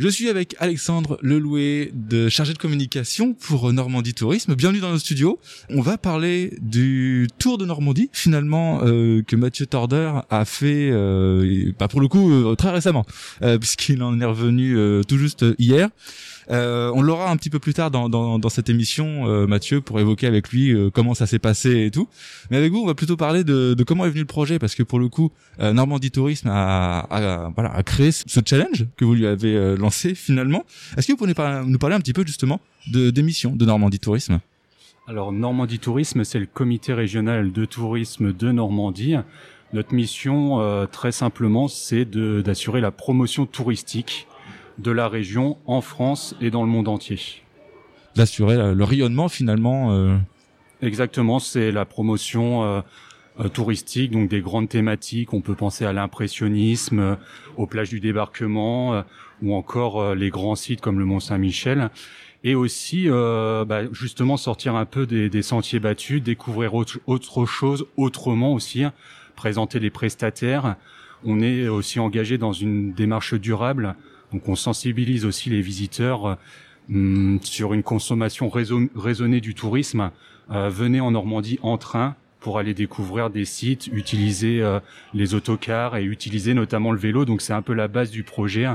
Je suis avec Alexandre Leloué, de chargé de communication pour Normandie Tourisme. Bienvenue dans nos studios. On va parler du Tour de Normandie, finalement, euh, que Mathieu Torder a fait, euh, pas pour le coup, euh, très récemment, euh, puisqu'il en est revenu euh, tout juste hier. Euh, on l'aura un petit peu plus tard dans, dans, dans cette émission, euh, Mathieu, pour évoquer avec lui euh, comment ça s'est passé et tout. Mais avec vous, on va plutôt parler de, de comment est venu le projet, parce que pour le coup, euh, Normandie Tourisme a, a, voilà, a créé ce challenge que vous lui avez euh, lancé finalement. Est-ce que vous pouvez nous parler un petit peu justement de d'émissions de Normandie Tourisme? Alors Normandie Tourisme, c'est le comité régional de tourisme de Normandie. Notre mission, euh, très simplement, c'est d'assurer la promotion touristique de la région en France et dans le monde entier. D'assurer euh, le rayonnement finalement. euh, Exactement, c'est la promotion euh, euh, touristique, donc des grandes thématiques. On peut penser à l'impressionnisme, euh, aux plages du débarquement, euh, ou encore euh, les grands sites comme le Mont Saint-Michel. Et aussi, euh, bah, justement, sortir un peu des, des sentiers battus, découvrir autre, autre chose autrement aussi, hein. présenter les prestataires. On est aussi engagé dans une démarche durable, donc on sensibilise aussi les visiteurs euh, hum, sur une consommation raison- raisonnée du tourisme. Euh, venez en Normandie en train pour aller découvrir des sites, utiliser euh, les autocars et utiliser notamment le vélo. Donc c'est un peu la base du projet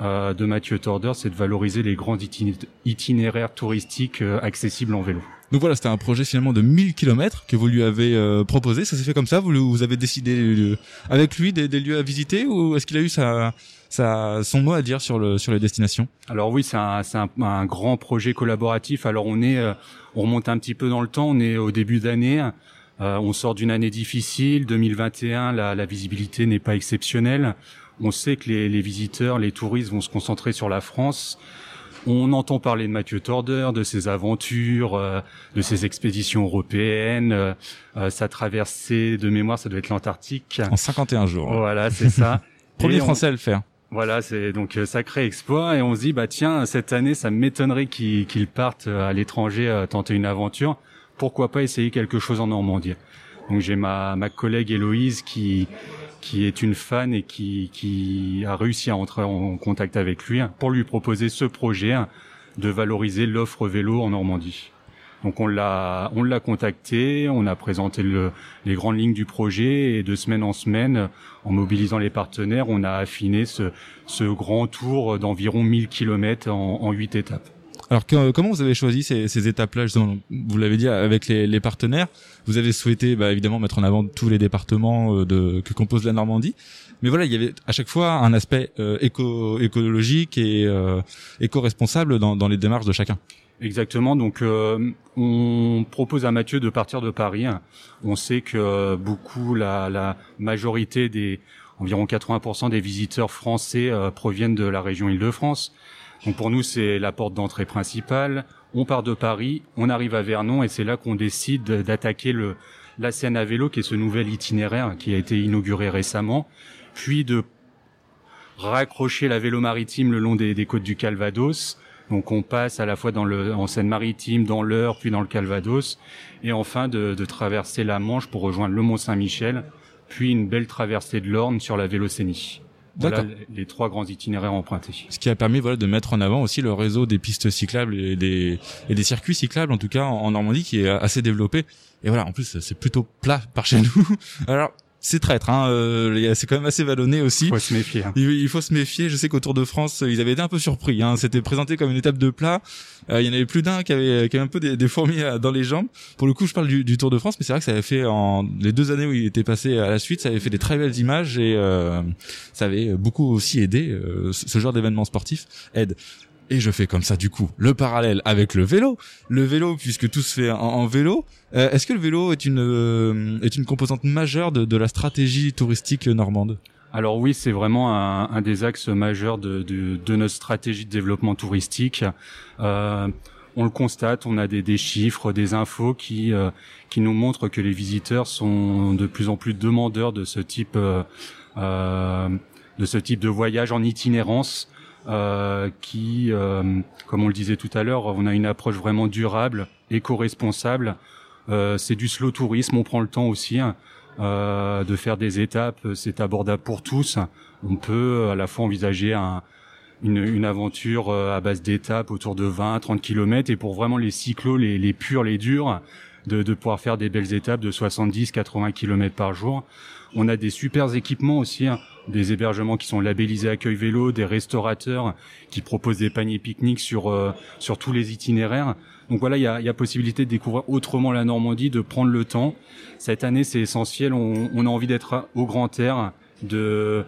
euh, de Mathieu Torder, c'est de valoriser les grands itiné- itinéraires touristiques euh, accessibles en vélo. Donc voilà, c'était un projet finalement de 1000 km que vous lui avez euh, proposé. Ça s'est fait comme ça Vous, vous avez décidé euh, avec lui des, des lieux à visiter ou est-ce qu'il a eu sa, sa, son mot à dire sur, le, sur les destinations? Alors oui, c'est un, un, un grand projet collaboratif. Alors on est, euh, on remonte un petit peu dans le temps. On est au début d'année. Euh, on sort d'une année difficile. 2021, la, la visibilité n'est pas exceptionnelle. On sait que les, les visiteurs, les touristes vont se concentrer sur la France. On entend parler de Mathieu Torder, de ses aventures, euh, de ses expéditions européennes, euh, sa traversée de mémoire, ça doit être l'Antarctique. En 51 jours. Voilà, c'est ça. Premier Et on- français à le faire. voilà, c'est donc euh, sacré exploit et on se dit bah tiens cette année ça m'étonnerait qu'ils qu'ils partent euh, à l'étranger euh, tenter une aventure. Pourquoi pas essayer quelque chose en Normandie Donc j'ai ma ma collègue Héloïse qui qui est une fan et qui qui a réussi à entrer en contact avec lui pour lui proposer ce projet de valoriser l'offre vélo en Normandie. Donc on l'a on l'a contacté, on a présenté le, les grandes lignes du projet et de semaine en semaine, en mobilisant les partenaires, on a affiné ce, ce grand tour d'environ 1000 km en, en 8 étapes. Alors que- comment vous avez choisi ces, ces étapes-là justement? Vous l'avez dit avec les, les partenaires. Vous avez souhaité bah, évidemment mettre en avant tous les départements euh, de, que compose la Normandie. Mais voilà, il y avait à chaque fois un aspect euh, éco écologique et euh, éco-responsable dans, dans les démarches de chacun. Exactement. Donc, euh, on propose à Mathieu de partir de Paris. On sait que euh, beaucoup, la, la majorité des environ 80% des visiteurs français euh, proviennent de la région Île-de-France. Donc, pour nous, c'est la porte d'entrée principale. On part de Paris, on arrive à Vernon, et c'est là qu'on décide d'attaquer la Seine à vélo, qui est ce nouvel itinéraire qui a été inauguré récemment, puis de raccrocher la vélo maritime le long des, côtes du Calvados. Donc on passe à la fois dans le, en Seine-Maritime, dans l'Eure, puis dans le Calvados, et enfin de, traverser la Manche pour rejoindre le Mont Saint-Michel, puis une belle traversée de l'Orne sur la Vélocénie. Voilà les trois grands itinéraires empruntés. Ce qui a permis voilà de mettre en avant aussi le réseau des pistes cyclables et des et des circuits cyclables en tout cas en, en Normandie qui est assez développé. Et voilà, en plus c'est plutôt plat par chez nous. Alors c'est traître, hein. euh, il c'est quand même assez vallonné aussi. Faut se méfier. hein. Il, il faut se méfier. Je sais qu'au Tour de France, ils avaient été un peu surpris. Hein. C'était présenté comme une étape de plat. Euh, il y en avait plus d'un qui avait, qui avait un peu des, des fourmis euh, dans les jambes. Pour le coup, je parle du, du Tour de France, mais c'est vrai que ça avait fait en les deux années où il était passé à la suite, ça avait fait des très belles images et euh, ça avait beaucoup aussi aidé. euh, ce genre d'événement sportif aide. Et je fais comme ça du coup le parallèle avec le vélo. Le vélo, puisque tout se fait en, vélo. Euh, Est-ce que le vélo est une euh, est une composante majeure de, de la stratégie touristique normande? Alors oui, c'est vraiment un, un des axes majeurs de, de, de notre stratégie de développement touristique. Euh, on le constate, on a des, des chiffres, des infos qui euh, qui nous montrent que les visiteurs sont de plus en plus demandeurs de ce type euh, euh, de ce type de voyage en itinérance. Euh, qui, euh, comme on le disait tout à l'heure, on a une approche vraiment durable, éco-responsable. Euh, c'est du slow tourisme, on prend le temps aussi hein, euh, de faire des étapes, c'est abordable pour tous. On peut à la fois envisager un, une, une aventure à base d'étapes autour de 20, 30 km et pour vraiment les cyclos, les, les purs, les durs, de, de pouvoir faire des belles étapes de 70, 80 km par jour. On a des super équipements aussi, hein. Des hébergements qui sont labellisés accueil vélo, des restaurateurs qui proposent des paniers pique-nique sur euh, sur tous les itinéraires. Donc voilà, il y a, possibilité de découvrir autrement la Normandie, de prendre le temps. Cette année, c'est essentiel. On, on, a envie d'être au grand air, de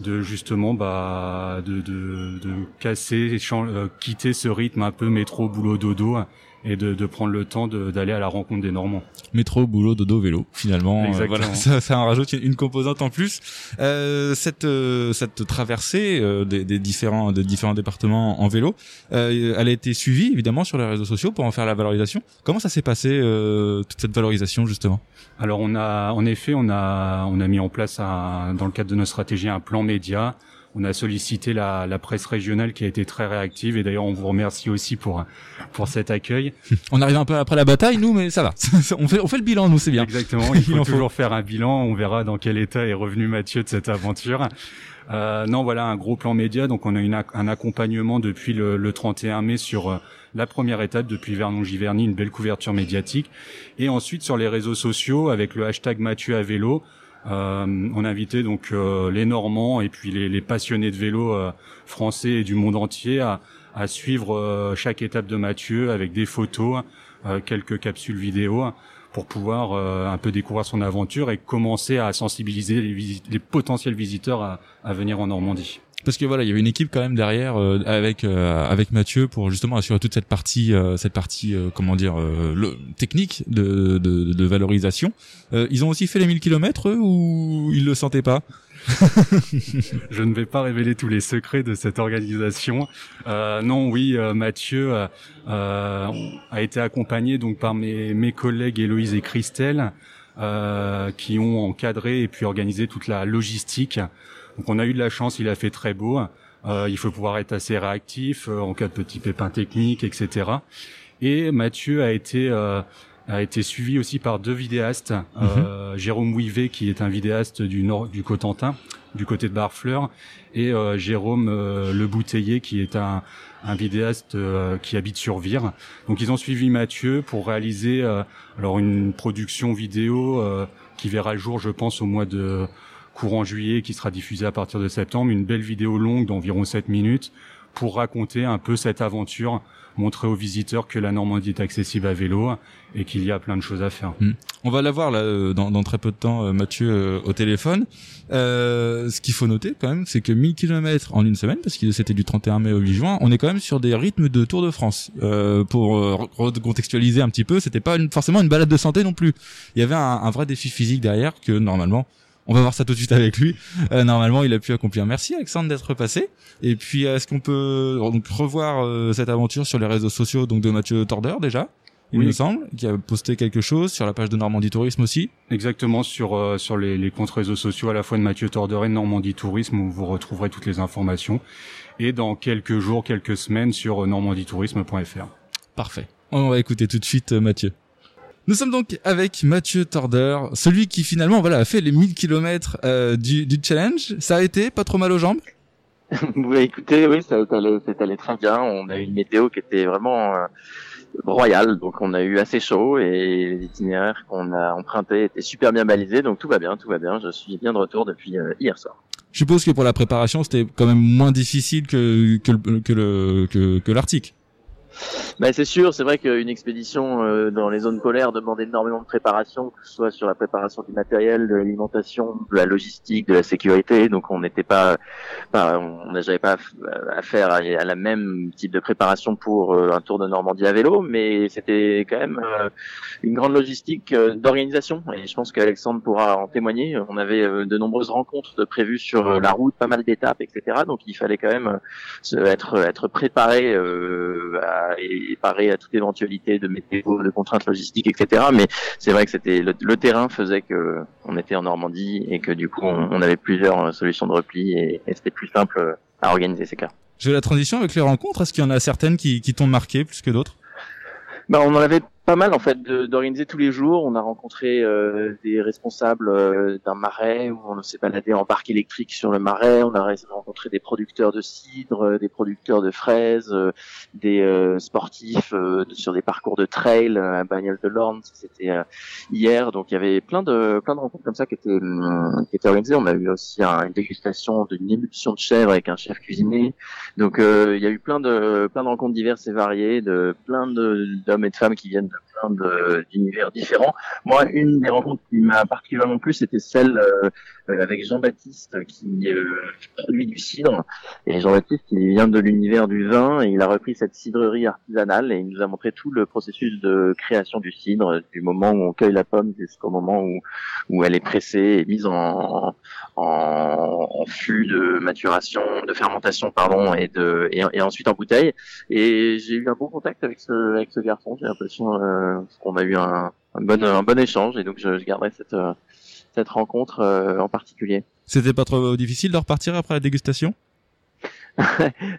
de justement bah de de, de casser, euh, quitter ce rythme un peu métro boulot dodo et de, de prendre le temps d'aller à la rencontre des Normands. Métro, boulot, dodo, vélo. Finalement, euh, voilà, ça, ça en rajoute une, composante en plus. Euh, cette euh, cette traversée euh, des, des, différents des différents départements en vélo, elle a été suivie évidemment sur les réseaux sociaux pour en faire la valorisation. Comment ça s'est passé toute cette valorisation justement? Alors on a en effet on a on a mis en place un, dans le cadre de notre stratégie un plan média on a sollicité la, la, presse régionale qui a été très réactive et d'ailleurs on vous remercie aussi pour pour cet accueil. On arrive un peu après la bataille nous mais ça va. on fait on fait le bilan nous c'est bien. Exactement, il faut toujours faire un bilan, on verra dans quel état est revenu Mathieu de cette aventure. Euh, non, voilà un gros plan média. Donc on a une, un accompagnement depuis le, le 31 mai sur euh, la première étape depuis Vernon-Giverny, une belle couverture médiatique, et ensuite sur les réseaux sociaux avec le hashtag Mathieu à vélo. Euh, on a invité donc euh, les Normands et puis les, les passionnés de vélo euh, français et du monde entier à, à suivre chaque étape de Mathieu avec des photos, quelques capsules vidéo pour pouvoir un peu découvrir son aventure et commencer à sensibiliser les, les potentiels visiteurs à, à venir en Normandie parce que voilà, il y avait une équipe quand même derrière euh, avec euh, avec Mathieu pour justement assurer toute cette partie euh, cette partie comment dire le, technique de, de, de valorisation. ils ont aussi fait les 1000 km eux, ou ils le sentaient pas? Je ne vais pas révéler tous les secrets de cette organisation. non, oui, Mathieu a été accompagné donc par mes mes collègues Héloïse et Christelle. Qui ont encadré et puis organisé toute la logistique donc on a eu de la chance, il a fait très beau. Euh, il faut pouvoir être assez réactif euh, en cas de petits pépins techniques, etc. Et Mathieu a été euh, a été suivi aussi par deux vidéastes, mhm. Jérôme Ouivet qui est un vidéaste du nord du Cotentin, du côté de Barfleur, et Jérôme Le Bouteiller qui est un, un vidéaste qui habite sur Vire. Donc ils ont suivi Mathieu pour réaliser alors une production vidéo qui verra le jour, je pense, au mois de courant juillet qui sera diffusé à partir de septembre, une belle vidéo longue d'environ 7 minutes pour raconter un peu cette aventure, montrer aux visiteurs que la Normandie est accessible à vélo et qu'il y a plein de choses à faire. Hmm. On va la voir là euh, dans, très peu de temps, euh, Mathieu, euh, au téléphone. ce qu'il faut noter quand même, c'est que 1000 km en une semaine, parce que c'était du 31 mai au 8 juin, on est quand même sur des rythmes de Tour de France. pour recontextualiser un petit peu, c'était pas forcément une balade de santé non plus. Il y avait un, un vrai défi physique derrière que normalement on va voir ça tout de suite avec lui. Euh, normalement, il a pu accomplir. Merci Alexandre d'être passé. Et puis, est-ce qu'on peut donc revoir euh, cette aventure sur les réseaux sociaux donc de Mathieu Torder déjà il me semble, qui a posté quelque chose sur la page de Normandie Tourisme aussi. Exactement sur euh, sur les, les comptes réseaux sociaux à la fois de Mathieu Torder et de Normandie Tourisme où vous retrouverez toutes les informations et dans quelques jours, quelques semaines sur normandietourisme.fr. Parfait. On va écouter tout de suite Mathieu. Nous sommes donc avec Mathieu Torder, celui qui finalement voilà a fait les 1000 km euh, du, du challenge. Ça a été pas trop mal aux jambes? Oui, écoutez, oui, ça allé, allé très bien. On a eu une météo qui était vraiment euh, royale, donc on a eu assez chaud et les itinéraires qu'on a empruntés étaient super bien balisés, donc tout va bien, tout va bien. Je suis bien de retour depuis euh, hier soir. Je suppose que pour la préparation, c'était quand même moins difficile que que, que le que, que l'Arctique. Ben c'est sûr, c'est vrai qu'une expédition euh, dans les zones polaires demande énormément de préparation, que ce soit sur la préparation du matériel, de l'alimentation, de la logistique, de la sécurité. Donc on n'était pas, on n'avait pas affaire à, à, la même type de préparation pour euh, un tour de Normandie à vélo, mais c'était quand même euh, une grande logistique d'organisation. Et je pense qu'Alexandre pourra en témoigner. On avait de nombreuses rencontres de prévues sur la route, pas mal d'étapes, etc. Donc il fallait quand même être être préparé à et parer à toute éventualité de météo, de contraintes logistiques, etc. Mais c'est vrai que c'était le, terrain faisait que on était en Normandie et que du coup on, avait plusieurs euh, solutions de repli et, c'était plus simple à organiser ces cas. J'ai la transition avec les rencontres. Est-ce qu'il y en a certaines qui, qui t'ont marqué plus que d'autres? Bah, on en avait pas mal en fait d'organiser tous les jours. On a rencontré euh, des responsables euh, d'un marais où on s'est baladé en parc électrique sur le marais. On a rencontré des producteurs de cidre, euh, des producteurs de fraises, des sportifs sur des parcours de trail à Bagnole de l'Orne. C'était hier, donc il y avait plein de plein de rencontres comme ça qui étaient qui étaient organisées. On a eu aussi une dégustation d'une émulsion de chèvre avec un chef cuisinier. Donc il y a eu plein de plein de rencontres diverses et variées, de plein d'hommes et de femmes qui viennent kingdom plein d'univers différents. Moi, une des rencontres qui m'a particulièrement plu, c'était celle euh, euh, avec Jean-Baptiste qui euh, produit du cidre. Et Jean-Baptiste, il vient de l'univers du vin et il a repris cette cidrerie artisanale et il nous a montré tout le processus de création du cidre, du moment où on cueille la pomme jusqu'au moment où, où elle est pressée et mise en, en, en flux de maturation, de fermentation, pardon, et, de, et, ensuite en bouteille. Et j'ai eu un bon contact avec ce, avec ce garçon. J'ai l'impression euh, qu'on a eu un, un, bon, un bon échange et donc je, je garderai cette cette rencontre euh, en particulier. C'était pas trop difficile de repartir après la dégustation?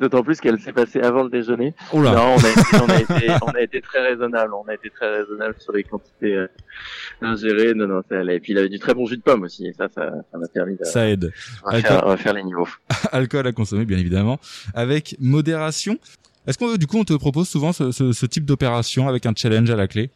D'autant plus qu'elle s'est passée avant le déjeuner. Non, on a, été, on, a été, on a été très raisonnable. On a été très raisonnable sur les quantités euh, ingérées. Non, non, ça allait. Et puis il avait du très bon jus de pomme aussi. Et ça, ça, m'a permis de ça aide. Refaire, refaire les niveaux. Alcool à consommer, bien évidemment, avec modération. Est-ce qu'on du coup on te propose souvent ce, ce, ce type d'opération avec un challenge à la clé?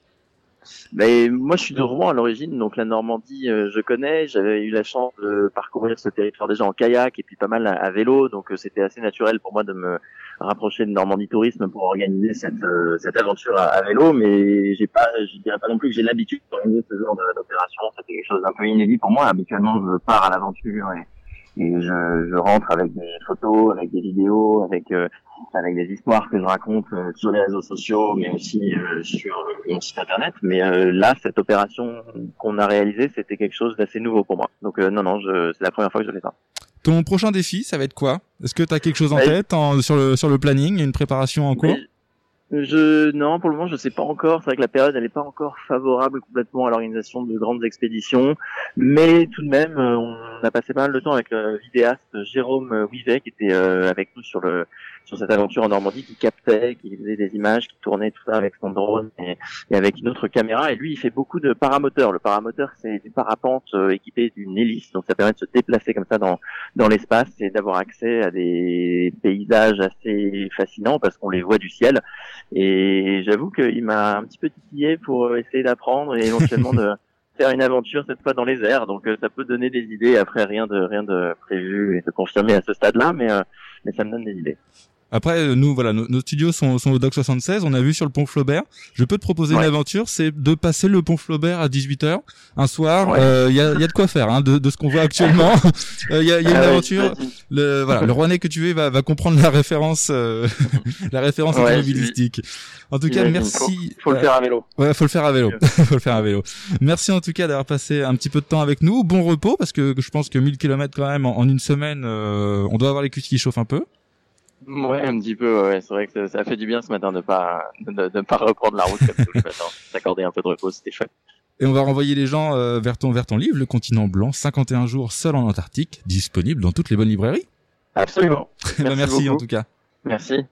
Mais moi, je suis de Rouen à l'origine, donc la Normandie, euh, je connais. J'avais eu la chance de parcourir ce territoire déjà en kayak et puis pas mal à, vélo, donc euh, c'était assez naturel pour moi de me rapprocher de Normandie Tourisme pour organiser cette, euh, cette aventure à, vélo. Mais j'ai pas, je dirais pas non plus que j'ai l'habitude d'organiser ce genre d'opération. C'était quelque chose d'un peu inédit pour moi. Habituellement, je pars à l'aventure et, et je, je, rentre avec des photos, avec des vidéos, avec avec des histoires que je raconte euh, sur les réseaux sociaux, mais aussi euh, sur mon site internet. Mais euh, là, cette opération qu'on a réalisée, c'était quelque chose d'assez nouveau pour moi. Donc non, non, c'est la première fois que je fais ça. Ton prochain défi, ça va être quoi? Est-ce que tu as quelque chose en tête sur le sur le planning, une préparation en cours? Je non, pour le moment, je sais pas encore. C'est vrai que la période, n'est pas encore favorable complètement à l'organisation de grandes expéditions, mais tout de même, on a passé pas mal de temps avec le vidéaste Jérôme Wivet qui était avec nous sur le sur cette aventure en Normandie qui captait, qui faisait des images, qui tournait tout ça avec son drone et, avec une autre caméra. Et lui, il fait beaucoup de paramoteurs. Le paramoteur, c'est du parapente euh, équipé d'une hélice, donc ça permet de se déplacer comme ça dans dans l'espace et d'avoir accès à des paysages assez fascinants parce qu'on les voit du ciel. Et j'avoue qu'il m'a un petit peu titillé pour euh, essayer d'apprendre et éventuellement de faire une aventure cette fois dans les airs. Donc euh, ça peut donner des idées. Après rien de rien de prévu et de confirmé à ce stade-là, mais mais ça me donne des idées. Après, euh, nous, voilà, nos, studios sont, sont, au Doc 76. On a vu sur le pont Flaubert. Je peux te proposer une aventure, c'est de passer le pont Flaubert à 18h un soir. Il euh, y, a, y, a, de quoi faire, hein, de, de ce qu'on voit actuellement. Il euh, y a, y a une ah aventure. Le, voilà, le Rouennais que tu es va, va comprendre la référence, la référence automobilistique. En tout cas, merci. Faut, faut le faire à vélo. Ouais, faut le faire à vélo. faut le faire à vélo. Merci en tout cas d'avoir passé un petit peu de temps avec nous. Bon repos parce que je pense que 1000 km quand même en, en une semaine, on doit avoir les cuisses qui chauffent un peu. Ouais, un petit peu. Ouais. C'est vrai que ça, fait du bien ce matin de pas de, pas reprendre la route comme tout le matin. S'accorder un peu de repos, c'était chouette. Et on va renvoyer les gens euh, vers ton vers ton livre, Le Continent Blanc, 51 jours seul en Antarctique, disponible dans toutes les bonnes librairies. Absolument. Merci, Merci en tout cas. Merci.